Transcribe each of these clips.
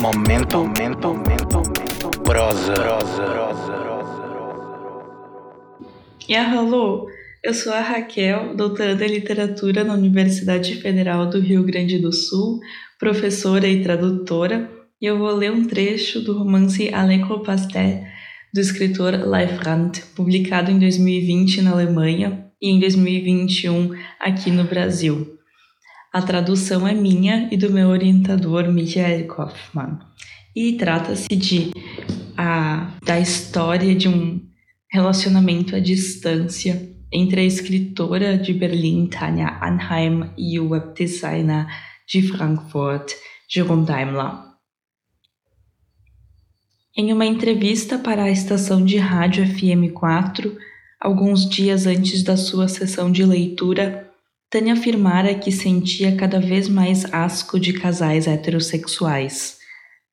Momento, momento, momento, momento. Prosa, prosa, prosa. Yahalô, eu sou a Raquel, doutoranda em literatura na Universidade Federal do Rio Grande do Sul, professora e tradutora, e eu vou ler um trecho do romance Aleko Pastel, do escritor Leif Brandt, publicado em 2020 na Alemanha e em 2021 aqui no Brasil. A tradução é minha e do meu orientador Michael Kaufmann. E trata-se de a, da história de um relacionamento à distância entre a escritora de Berlim, Tanja Anheim, e o webdesigner de Frankfurt, Jerome Daimler. Em uma entrevista para a estação de rádio FM4, alguns dias antes da sua sessão de leitura, Tânia afirmara que sentia cada vez mais asco de casais heterossexuais.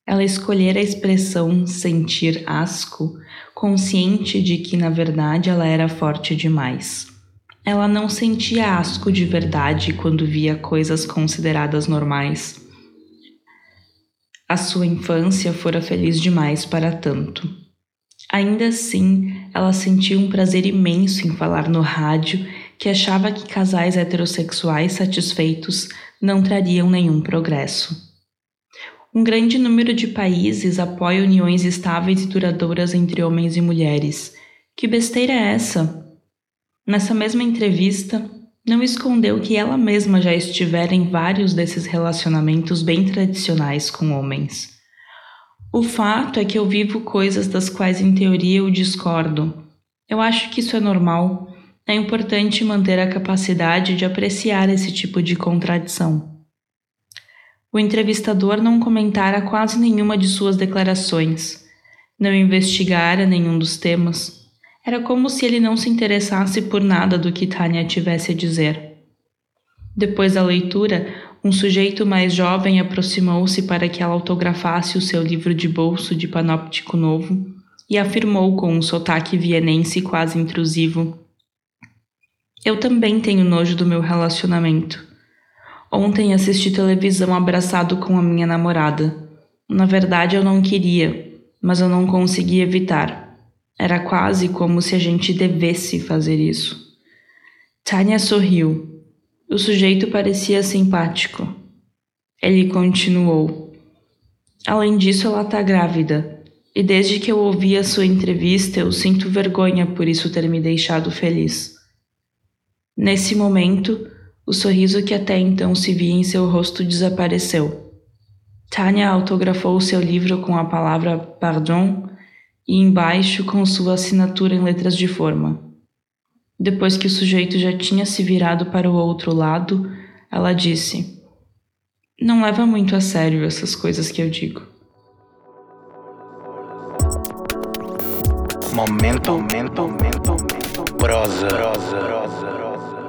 Ela escolhera a expressão sentir asco, consciente de que na verdade ela era forte demais. Ela não sentia asco de verdade quando via coisas consideradas normais. A sua infância fora feliz demais para tanto. Ainda assim, ela sentia um prazer imenso em falar no rádio que achava que casais heterossexuais satisfeitos não trariam nenhum progresso. Um grande número de países apoia uniões estáveis e duradouras entre homens e mulheres. Que besteira é essa? Nessa mesma entrevista, não escondeu que ela mesma já estivera em vários desses relacionamentos bem tradicionais com homens. O fato é que eu vivo coisas das quais em teoria eu discordo. Eu acho que isso é normal é importante manter a capacidade de apreciar esse tipo de contradição. O entrevistador não comentara quase nenhuma de suas declarações, não investigara nenhum dos temas. Era como se ele não se interessasse por nada do que Tânia tivesse a dizer. Depois da leitura, um sujeito mais jovem aproximou-se para que ela autografasse o seu livro de bolso de panóptico novo e afirmou com um sotaque vienense quase intrusivo: eu também tenho nojo do meu relacionamento. Ontem assisti televisão abraçado com a minha namorada. Na verdade, eu não queria, mas eu não consegui evitar. Era quase como se a gente devesse fazer isso. Tânia sorriu. O sujeito parecia simpático. Ele continuou. Além disso, ela está grávida. E desde que eu ouvi a sua entrevista, eu sinto vergonha por isso ter me deixado feliz. Nesse momento, o sorriso que até então se via em seu rosto desapareceu. Tânia autografou seu livro com a palavra pardon e embaixo com sua assinatura em letras de forma. Depois que o sujeito já tinha se virado para o outro lado, ela disse: Não leva muito a sério essas coisas que eu digo. Momento, momento, momento, momento. prozy, prozy, prozy, prozy.